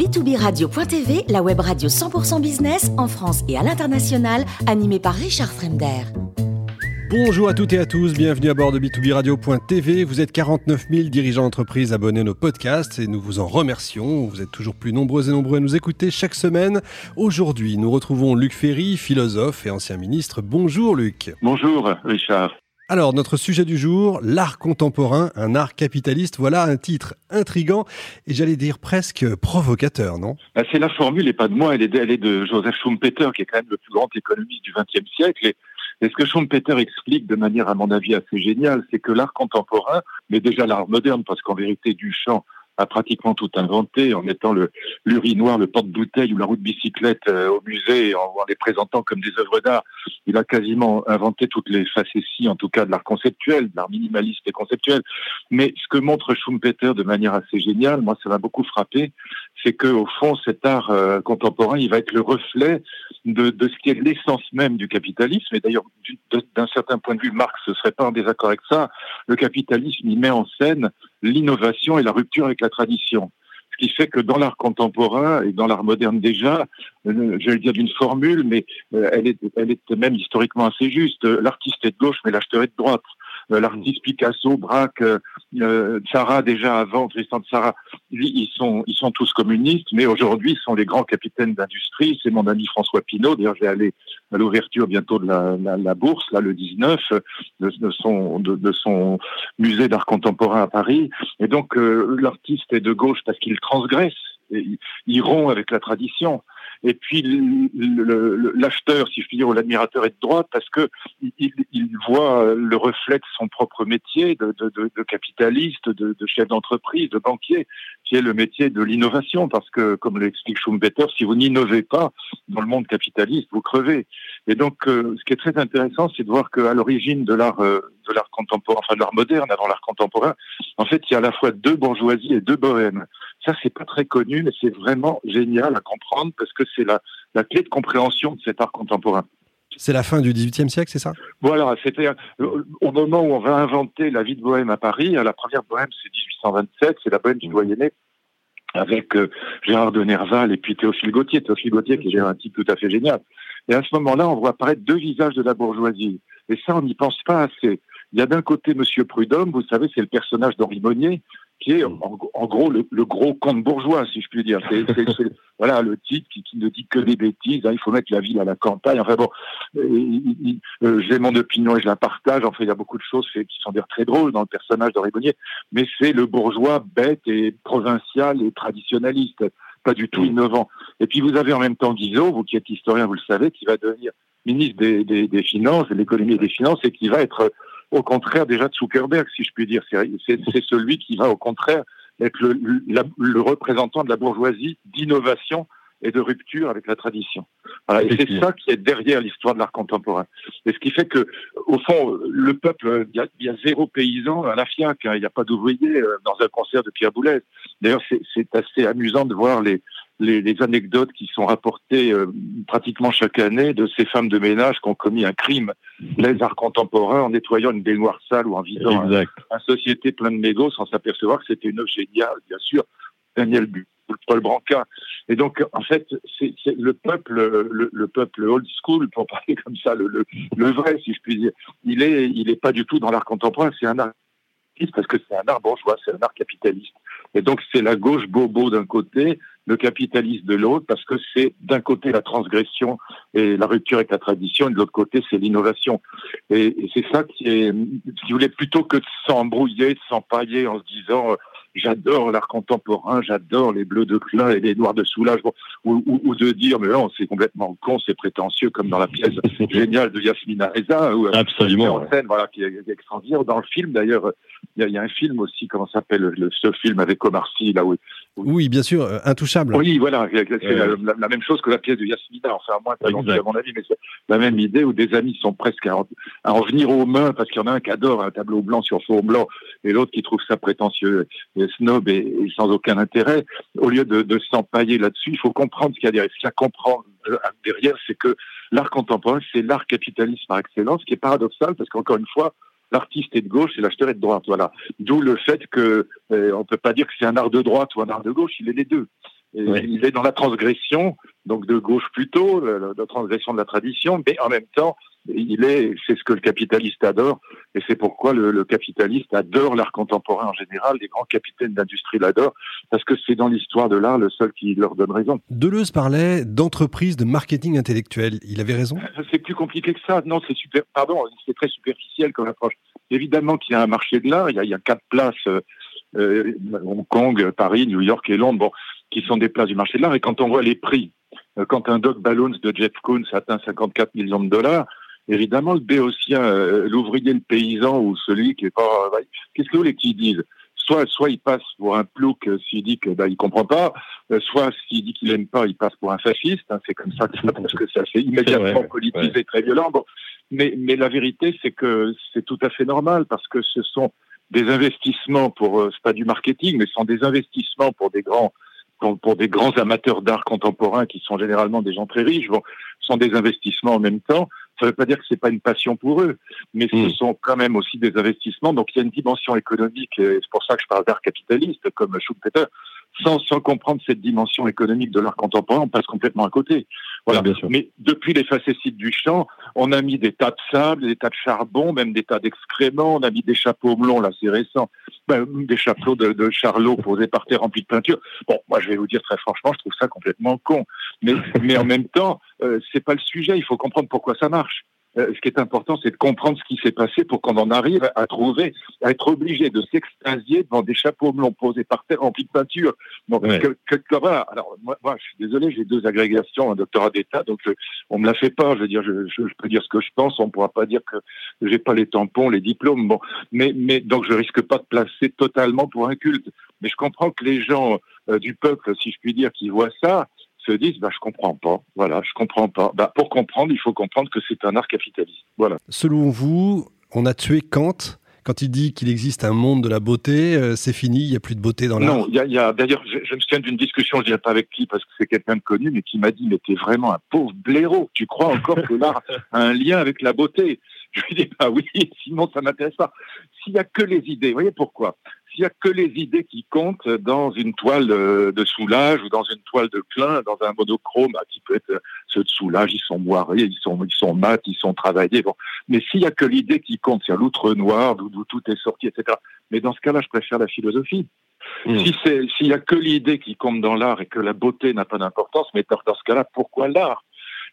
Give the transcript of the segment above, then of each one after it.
b2b-radio.tv, la web radio 100% business en France et à l'international, animée par Richard Fremder. Bonjour à toutes et à tous, bienvenue à bord de b2b-radio.tv. Vous êtes 49 000 dirigeants d'entreprise abonnés à nos podcasts et nous vous en remercions. Vous êtes toujours plus nombreux et nombreux à nous écouter chaque semaine. Aujourd'hui, nous retrouvons Luc Ferry, philosophe et ancien ministre. Bonjour Luc. Bonjour Richard. Alors, notre sujet du jour, l'art contemporain, un art capitaliste. Voilà un titre intrigant et j'allais dire presque provocateur, non? Bah, C'est la formule et pas de moi, elle est, est de Joseph Schumpeter, qui est quand même le plus grand économiste du XXe siècle. Et, et ce que Schumpeter explique de manière, à mon avis, assez géniale, c'est que l'art contemporain, mais déjà l'art moderne, parce qu'en vérité, Duchamp a pratiquement tout inventé en mettant le l'urinoir, le porte-bouteille ou la roue de bicyclette euh, au musée en, en, les présentant comme des œuvres d'art. Il a quasiment inventé toutes les facéties, en tout cas de l'art conceptuel, de l'art minimaliste et conceptuel. Mais ce que montre Schumpeter de manière assez géniale, moi ça m'a beaucoup frappé, c'est que au fond cet art euh, contemporain, il va être le reflet de, de ce qui est l'essence même du capitalisme. Et d'ailleurs, d'un certain point de vue, Marx ne serait pas en désaccord avec ça. Le capitalisme, il met en scène l'innovation et la rupture avec la tradition. Ce qui fait que dans l'art contemporain et dans l'art moderne déjà, euh, je dire d'une formule, mais euh, elle, est, elle est même historiquement assez juste. L'artiste est de gauche, mais l'acheteur est de droite. Euh, l'artiste Picasso, Braque, euh, Sarah déjà avant, Tristan de Sarah, ils sont, ils sont tous communistes, mais aujourd'hui, sont les grands capitaines d'industrie. C'est mon ami François Pinault. D'ailleurs, je vais aller à l'ouverture bientôt de la, la, la, bourse, là, le 19, de, de son, de, de, son musée d'art contemporain à Paris. Et donc, euh, l'artiste est de gauche parce qu'il transgresse, il, il rompt avec la tradition et puis l'acheteur, si je puis dire, ou l'admirateur est de droite parce que il, voit le reflet de son propre métier de, capitaliste, de, de chef d'entreprise, de banquier, qui est le métier de l'innovation, parce que, comme l'explique Schumpeter, si vous n'innovez pas dans le monde capitaliste, vous crevez. Et donc, euh, ce qui est très intéressant, c'est de voir qu'à l'origine de l'art euh, de l'art contemporain, enfin de l'art moderne avant l'art contemporain, en fait, il y a à la fois deux bourgeoisies et deux bohèmes. Ça, c'est pas très connu, mais c'est vraiment génial à comprendre parce que c'est la, la clé de compréhension de cet art contemporain. C'est la fin du XVIIIe siècle, c'est ça? Voilà, c'était au moment où on va inventer la vie de bohème à Paris. La première bohème, c'est 1827, c'est la bohème du doyenné avec euh, Gérard de Nerval et puis Théophile Gautier. Théophile Gautier qui est un type tout à fait génial. Et à ce moment-là, on voit apparaître deux visages de la bourgeoisie. Et ça, on n'y pense pas assez. Il y a d'un côté Monsieur Prudhomme, vous savez, c'est le personnage d'Henri Monnier, qui est en, en gros le, le, gros comte bourgeois, si je puis dire. C'est, voilà le titre qui, qui, ne dit que des bêtises. Hein, il faut mettre la ville à la campagne. Enfin bon, euh, j'ai mon opinion et je la partage. Enfin, il y a beaucoup de choses qui sont d'ailleurs très drôles dans le personnage d'Henri Bonnier, mais c'est le bourgeois bête et provincial et traditionnaliste, pas du tout innovant. Et puis vous avez en même temps Guizot, vous qui êtes historien, vous le savez, qui va devenir ministre des, des, des Finances, de l'économie et des Finances, et qui va être au contraire déjà de Zuckerberg, si je puis dire. C'est celui qui va au contraire être le, la, le représentant de la bourgeoisie d'innovation et de rupture avec la tradition. Voilà. Et c'est ça qui est derrière l'histoire de l'art contemporain. Et ce qui fait que, au fond, le peuple, il y y a zéro paysan à la FIAC, hein, il n'y a pas d'ouvrier dans un concert de Pierre Boulez. D'ailleurs, c'est assez amusant de voir les, les, les, anecdotes qui sont rapportées euh, pratiquement chaque année de ces femmes de ménage qui ont commis un crime, les arts contemporains, en nettoyant une baignoire sale ou en vidant un, un, société plein de mégots sans s'apercevoir que c'était une œuvre géniale, bien sûr, Daniel Bu. Paul Branca. Et donc, en fait, c'est le peuple, le, le, peuple old school, pour parler comme ça, le, le, le vrai, si je puis dire. Il est, il est pas du tout dans l'art contemporain. C'est un art parce que c'est un art bourgeois, c'est un art capitaliste. Et donc, c'est la gauche bobo d'un côté, le capitaliste de l'autre, parce que c'est d'un côté la transgression et la rupture avec la tradition, et de l'autre côté, c'est l'innovation. Et, et c'est ça qui est, si vous voulez, plutôt que de s'embrouiller, de s'empailler en se disant, j'adore l'art contemporain, j'adore les bleus de Klein et les noirs de Soulage, ou, ou, ou de dire, mais non, c'est complètement con, c'est prétentieux, comme dans la pièce géniale de Yasmina Reza, ou, Absolument. En scène, voilà, qui est extraordinaire. Dans le film, d'ailleurs, il y, y, a un film aussi, comment s'appelle ce film avec Omar Sy, là où, Oui, bien sûr, euh, Intouchable. Oui, voilà, c'est euh... la, la, même chose que la pièce de Yasmina, enfin, moins talentueux à mon avis, mais c'est la même idée où des amis sont presque à en, à en venir aux mains parce qu'il y en a un qui adore un tableau blanc sur fond blanc et l'autre qui trouve ça prétentieux et snob et, et, sans aucun intérêt. Au lieu de, de s'empailler là-dessus, il faut comprendre ce qu'il y a derrière. Ce qu'il y a à comprendre derrière, c'est que l'art contemporain, c'est l'art capitaliste par excellence, ce qui est paradoxal parce qu'encore une fois, l'artiste est de gauche et l'acheteur est de droite. Voilà. D'où le fait que euh, on peut pas dire que c'est un art de droite ou un art de gauche, il est les deux. Il est dans la transgression, donc de gauche plutôt, la transgression de la tradition, mais en même temps, il est, c'est ce que le capitaliste adore, et c'est pourquoi le, capitaliste adore l'art contemporain en général. Les grands capitaines d'industrie l'adorent parce que c'est dans l'histoire de l'art le seul qui leur donne raison. Deleuze parlait d'entreprise de marketing intellectuel. Il avait raison? C'est plus compliqué que ça. Non, c'est super. Pardon, c'est très superficiel comme approche. Évidemment qu'il y a un marché de l'art. Il, y a quatre places. Euh, euh, Hong Kong, Paris, New York et Londres, bon, qui sont des places du marché de l'art. Et quand on voit les prix, euh, quand un Dog Balloons de Jeff Koons atteint 54 millions de dollars, évidemment, le béotien, euh, l'ouvrier, le paysan ou celui qui est pas... Euh, qu'est-ce que vous voulez qu'ils disent? Soit, soit il passe pour un plouc s'il dit que bah, il comprend pas, soit s'il dit qu'il aime pas, il passe pour un fasciste. Hein, c'est comme ça que ça, parce que ça fait immédiatement politique et très violent. Bon. Mais, mais la vérité, c'est que c'est tout à fait normal parce que ce sont des investissements pour, c'est pas du marketing, mais ce sont des investissements pour des grands pour, des grands amateurs d'art contemporain qui sont généralement des gens très riches, bon, sont des investissements en même temps. Ça ne veut pas dire que c'est pas une passion pour eux, mais ce hmm. sont quand même aussi des investissements. Donc il y a une dimension économique, et c'est pour ça que je parle d'art capitaliste, comme Schumpeter. Sans, sans comprendre cette dimension économique de l'art contemporain, on passe complètement à côté. Voilà. bien sûr. Mais depuis les facéties du champ, on a mis des tas de sable, des tas de charbon, même des tas d'excréments, on a mis des chapeaux blonds, là c'est récent, ben, des chapeaux de, de charlot posés par terre remplis de peinture. Bon, moi je vais vous dire très franchement, je trouve ça complètement con. Mais, mais en même temps, euh, c'est pas le sujet, il faut comprendre pourquoi ça marche. Euh, ce qui est important, c'est de comprendre ce qui s'est passé pour qu'on en arrive à trouver, à être obligé de s'extasier devant des chapeaux blonds posés par terre remplis de peinture. Donc, Alors, moi, je suis désolé, j'ai deux agrégations, un doctorat d'État, donc on me la fait pas. Je veux dire, je, je, peux dire ce que je pense, on pourra pas dire que j'ai pas les tampons, les diplômes. Bon, mais, mais donc je risque pas de placer totalement pour un culte. Mais je comprends que les gens euh, du peuple, si je puis dire, qui voient ça, se disent bah, je comprends pas. Voilà, je comprends pas. Bah, pour comprendre, il faut comprendre que c'est un art capitaliste. Voilà. Selon vous, on a tué Kant quand il dit qu'il existe un monde de la beauté, euh, c'est fini, il n'y a plus de beauté dans l'art? Non, il y a, d'ailleurs, je, me souviens d'une discussion, je ne dirais pas avec qui, parce que c'est quelqu'un de connu, mais qui m'a dit, mais t'es vraiment un pauvre blaireau, tu crois encore que l'art a un lien avec la beauté? Je lui dis, bah oui, sinon ça m'intéresse pas. S'il n'y a que les idées, vous voyez pourquoi? N'y a que les idées qui comptent dans une toile euh, de soulage ou dans une toile de Klein, dans un monochrome ah, qui peut être euh, ceux de soulage, ils sont moirés, ils sont, ils sont mat, ils sont travaillés. Bon. Mais s'il n'y a que l'idée qui compte, c'est l'outre noir, d'où tout est sorti, etc. Mais dans ce cas-là, je préfère la philosophie. Hmm. Si c'est, s'il n'y a que l'idée qui compte dans l'art et que la beauté n'a pas d'importance, mais dans ce cas-là, pourquoi l'art?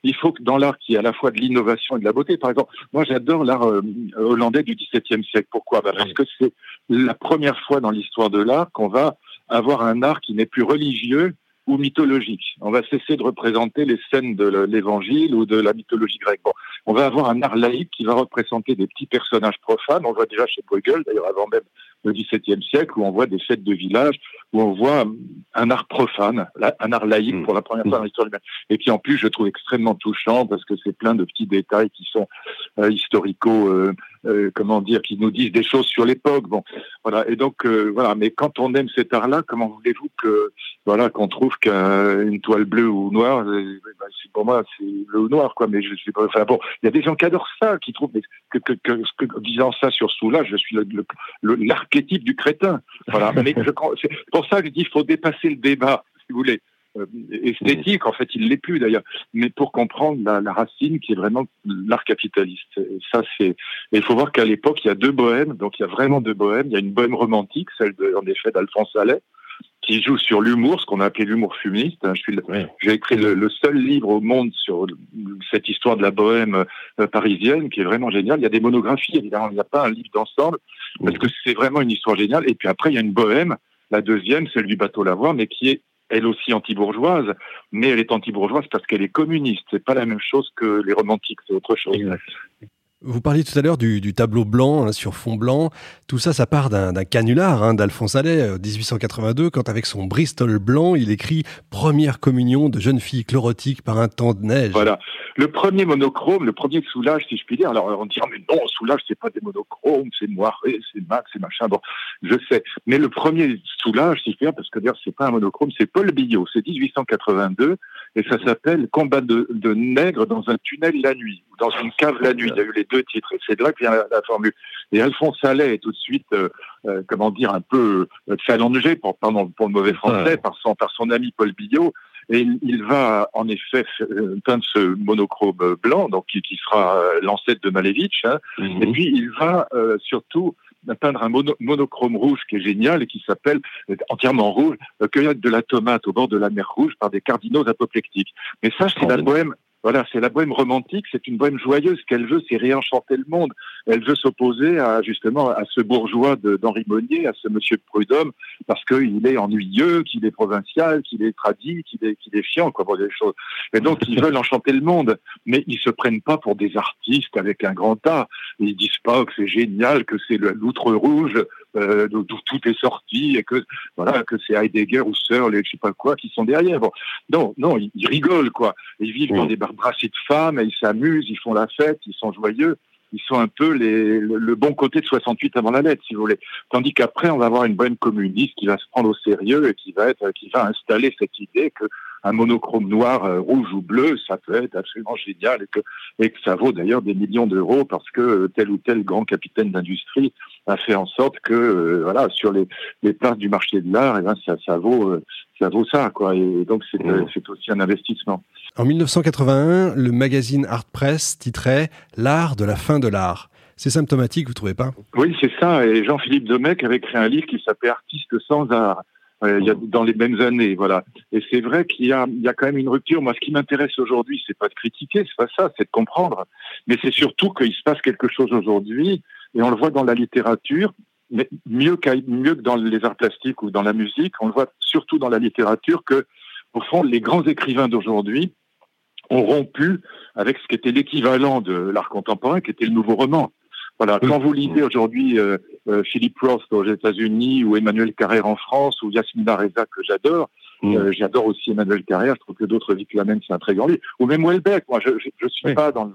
Il faut que dans l'art qui y à la fois de l'innovation et de la beauté. Par exemple, moi j'adore l'art euh, hollandais du XVIIe siècle. Pourquoi? Bah, Parce que c'est la première fois dans l'histoire de l'art qu'on va avoir un art qui n'est plus religieux ou mythologique. On va cesser de représenter les scènes de l'évangile ou de la mythologie grecque. Bon, on va avoir un art laïque qui va représenter des petits personnages profanes. On voit déjà chez Bruegel, d'ailleurs avant même le XVIIe siècle, où on voit des fêtes de village, où on voit un art profane, un art laïque mm. pour la première fois dans l'histoire humaine. Et puis en plus, je trouve extrêmement touchant parce que c'est plein de petits détails qui sont euh, historico, euh, euh, comment dire, qui nous disent des choses sur l'époque. Bon, voilà. Et donc voilà. Mais quand on aime cet art-là, comment voulez-vous que voilà qu'on trouve qu'une toile bleue ou noire, bah, pour moi c'est bleu ou noir, quoi. Mais je suis pas. Enfin bon, il y a des gens qui adorent ça, qui trouvent que, que, que, que disant ça sur Soula, je suis l'archétype du crétin. Voilà. Mais c'est pour ça que je dis qu'il faut dépasser le débat, si vous voulez. Euh, esthétique, en fait, il l'est plus d'ailleurs, mais pour comprendre la, racine qui est vraiment l'art capitaliste. ça, c'est. il faut voir qu'à l'époque, il y a deux bohèmes, donc il y a vraiment deux bohèmes. Il y a une bohème romantique, celle de, en effet d'Alphonse Allais, qui joue sur l'humour, ce qu'on a appelé l'humour fumiste. Hein, j'ai écrit le, seul livre au monde sur cette histoire de la bohème euh, parisienne, qui est vraiment génial. Il y a des monographies, évidemment, il n'y a pas un livre d'ensemble, parce que c'est vraiment une histoire géniale. Et puis après, il y a une bohème, la deuxième, celle du bateau Lavoir, mais qui est elle aussi anti-bourgeoise, mais elle est anti-bourgeoise parce qu'elle est communiste. C'est pas la même chose que les romantiques, c'est autre chose. Vous parliez tout à l'heure du, tableau blanc hein, sur fond blanc. Tout ça, ça part d'un canular hein, d'Alphonse Allais, 1882, euh, quand avec son Bristol blanc, il écrit Première communion de jeune fille chlorotique par un temps de neige. Voilà. Le premier monochrome, le premier soulage, si je puis dire. Alors on dira, mais non, soulage, c'est pas des monochromes, c'est noir, c'est max, c'est machin. Bon, je sais. Mais le premier soulage, si je puis dire, parce que d'ailleurs, c'est pas un monochrome, c'est Paul Billot. C'est 1882. Et ça s'appelle Combat de, nègres dans un tunnel la nuit, ou dans une cave la nuit. Il y a eu les deux titres, et c'est de là que vient la, formule. Et Alphonse Allais est tout de suite, euh, euh, comment dire, un peu euh, challengé, pour, pardon, pour le mauvais français, par, son, par son ami Paul Billot, et il, va en effet peindre ce monochrome blanc, donc qui, sera l'ancêtre de Malevich. Hein. Mhm. Et puis il va surtout peindre un monochrome rouge qui est génial et qui s'appelle entièrement rouge, cueillette de la tomate au bord de la mer Rouge par des cardinaux apoplectiques. Mais ça, c'est la bohème voilà, c'est la bohème romantique, c'est une bohème joyeuse. Ce qu'elle veut, c'est réenchanter le monde. Elle veut s'opposer à justement à ce bourgeois d'Henri Monnier, à ce monsieur Prudhomme, parce qu'il est ennuyeux, qu'il est provincial, qu'il est tradit, qu'il est, qu'il est chiant, quoi, pour des choses. Et donc, ils veulent enchanter le monde, mais ils se prennent pas pour des artistes avec un grand A. Ils disent pas que c'est génial, que c'est l'outre rouge, euh, d'où tout est sorti et que voilà que c'est Heidegger ou Searle et je sais pas quoi qui sont derrière. Bon, non, non, ils, rigolent quoi. Ils vivent dans des brassées de femmes, et ils s'amusent, ils font la fête, ils sont joyeux. Ils sont un peu les, le, bon côté de 68 avant la lettre, si vous voulez. Tandis qu'après, on va avoir une bonne communiste qui va se prendre au sérieux et qui va être, qui va installer cette idée que un monochrome noir, euh, rouge ou bleu, ça peut être absolument génial et que, et que ça vaut d'ailleurs des millions d'euros parce que tel ou tel grand capitaine d'industrie a fait en sorte que, euh, voilà, sur les, les places du marché de l'art, et eh ben, ça, ça vaut, euh, ça vaut ça, quoi. Et donc, c'est c'est aussi un investissement. En 1981, le magazine Art Press titrait L'art de la fin de l'art. C'est symptomatique, vous trouvez pas? Oui, c'est ça. Et Jean-Philippe Domecq avait écrit un livre qui s'appelait Artiste sans art. Euh, a, dans les mêmes années, voilà. Et c'est vrai qu'il y a, il y a quand même une rupture. Moi, ce qui m'intéresse aujourd'hui, c'est pas de critiquer, c'est pas ça, c'est de comprendre. Mais c'est surtout qu'il se passe quelque chose aujourd'hui, et on le voit dans la littérature, mais mieux, mieux que dans les arts plastiques ou dans la musique, on le voit surtout dans la littérature que, au fond, les grands écrivains d'aujourd'hui ont rompu avec ce qui était l'équivalent de l'art contemporain, qui était le nouveau roman. Voilà, quand vous lisez aujourd'hui euh, euh, Philippe Roth aux États-Unis ou Emmanuel Carrère en France ou Yasmina Reza que j'adore, mm. euh, j'adore aussi Emmanuel Carrère, je trouve que d'autres vies que la même, c'est un très grand livre. Ou même Welbeck, moi je je, suis pas dans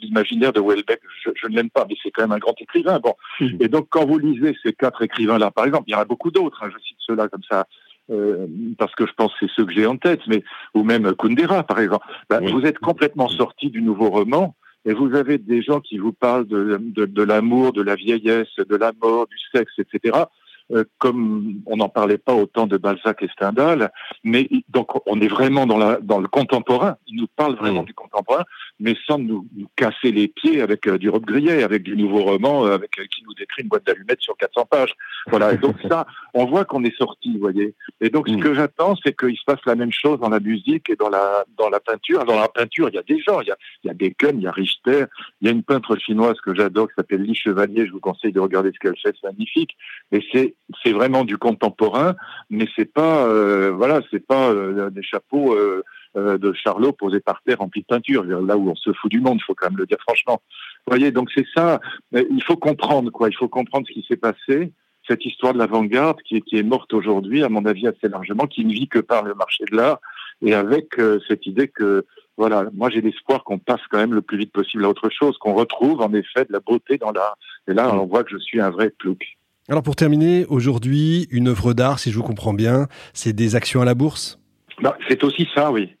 l'imaginaire de Welbeck, je, je ne l'aime pas, mais c'est quand même un grand écrivain. Bon, mm. et donc quand vous lisez ces quatre écrivains-là, par exemple, il y en a beaucoup d'autres, hein, je cite ceux-là comme ça. Euh, parce que je pense que c'est ceux que j'ai en tête, mais ou même Kundera par exemple. Ben, Vous êtes complètement sorti du nouveau roman et vous avez des gens qui vous parlent de, de, de l'amour, de la vieillesse, de la mort, du sexe, etc. Euh, comme on n'en parlait pas autant de Balzac et Stendhal, mais donc on est vraiment dans, la, dans le contemporain. Il nous parle vraiment du contemporain, mais sans nous, nous casser les pieds avec euh, du Rob Grillet, avec du nouveau roman, euh, avec qui nous décrit une boîte d'allumettes sur 400 pages. Voilà. Et donc ça, on voit qu'on est sorti, vous voyez. Et donc ce mm. que j'attends, c'est qu'il se passe la même chose dans la musique et dans la dans la peinture. Dans la peinture, il y a des gens, il y a, il y a Bacon, il y a Richter, il y a une peintre chinoise que j'adore qui s'appelle Lee Chevalier. Je vous conseille de regarder ce qu'elle fait, c'est magnifique. Et c'est c'est vraiment du contemporain, mais c'est pas euh, voilà, c'est pas euh, des chapeaux euh, de Charlot posés par terre remplis de peinture, là où on se fout du monde, faut quand même le dire franchement. Vous voyez, donc c'est ça. Il faut comprendre quoi. Il faut comprendre ce qui s'est passé. Cette histoire de l'avant-garde qui, qui est morte aujourd'hui, à mon avis assez largement, qui ne vit que par le marché de l'art et avec cette idée que voilà, moi j'ai l'espoir qu'on passe quand même le plus vite possible à autre chose, qu'on retrouve en effet de la beauté dans l'art. Et là, on voit que je suis un vrai plouc. Alors pour terminer, aujourd'hui, une œuvre d'art, si je vous comprends bien, c'est des actions à la bourse? Bah, C'est aussi ça, oui.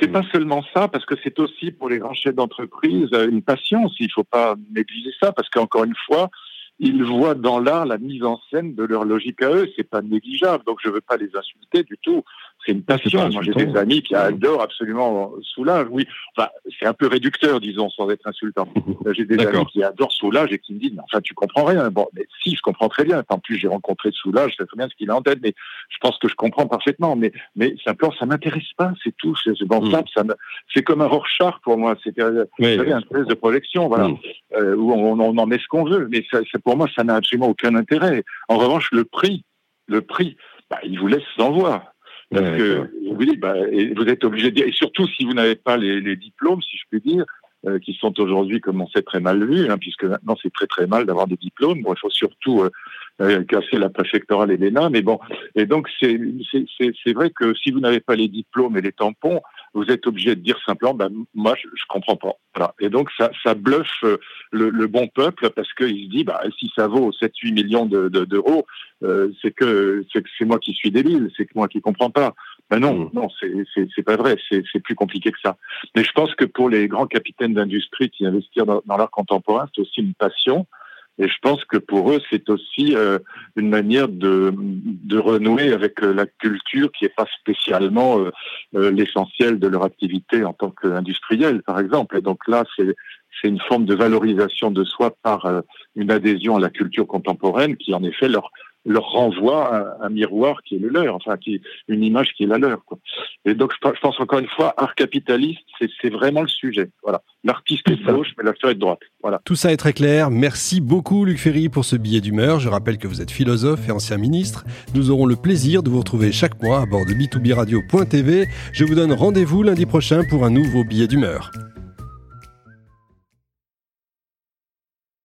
C'est pas seulement ça, parce que c'est aussi pour les grands chefs d'entreprise euh, une passion. Il faut pas négliger ça, parce qu'encore une fois, ils voient dans l'art la mise en scène de leur logique à eux. C'est pas négligeable, donc je veux pas les insulter du tout c'est une passion. Moi, j'ai des amis qui adorent absolument Soulage. Oui, enfin, c'est un peu réducteur, disons, sans être insultant. j'ai des amis qui adorent Soulage et qui me disent, mais enfin, tu comprends rien. Bon, mais si, je comprends très bien. En plus, j'ai rencontré Soulage, je sais très bien ce qu'il a en tête, mais je pense que je comprends parfaitement. Mais, mais simplement, ça m'intéresse pas, c'est tout. C'est bon, mm. ça, c'est comme un Rorschach pour moi. C'est oui, un test de projection, voilà, mm. euh, où on, on, en met ce qu'on veut. Mais ça, pour moi, ça n'a absolument aucun intérêt. En revanche, le prix, le prix, bah, il vous laisse sans voix. Parce que oui, bah, et vous êtes obligé de dire, et surtout si vous n'avez pas les, les, diplômes, si je puis dire, euh, qui sont aujourd'hui, comme on sait, très mal vus, hein, puisque maintenant c'est très très mal d'avoir des diplômes. Bon, il faut surtout euh, euh, casser la préfectorale et l'ENA, mais bon. Et donc c'est c'est vrai que si vous n'avez pas les diplômes et les tampons, vous êtes obligé de dire simplement, ben, moi, je, je comprends pas. Voilà. Et donc, ça, ça bluffe euh, le, le bon peuple parce qu'il se dit, bah, si ça vaut 7-8 millions d'euros, de, euh, c'est que c'est moi qui suis débile, c'est que moi qui comprends pas. Ben non, mm. non, c'est pas vrai. C'est plus compliqué que ça. Mais je pense que pour les grands capitaines d'industrie qui investissent dans, dans l'art contemporain, c'est aussi une passion. Et je pense que pour eux, c'est aussi euh, une manière de, de renouer avec euh, la culture qui n'est pas spécialement euh, l'essentiel de leur activité en tant qu'industriel, par exemple. Et donc là, c'est c'est une forme de valorisation de soi par une adhésion à la culture contemporaine qui, en effet, leur leur renvoie un, miroir qui est le leur, enfin qui une image qui est la leur. Quoi. Et donc je, pense encore une fois, art capitaliste, c'est vraiment le sujet. Voilà, l'artiste est de gauche, mais l'acteur est de droite. Voilà. Tout ça est très clair. Merci beaucoup Luc Ferry pour ce billet d'humeur. Je rappelle que vous êtes philosophe et ancien ministre. Nous aurons le plaisir de vous retrouver chaque mois à bord de b2b radio.tv. Je vous donne rendez-vous lundi prochain pour un nouveau billet d'humeur.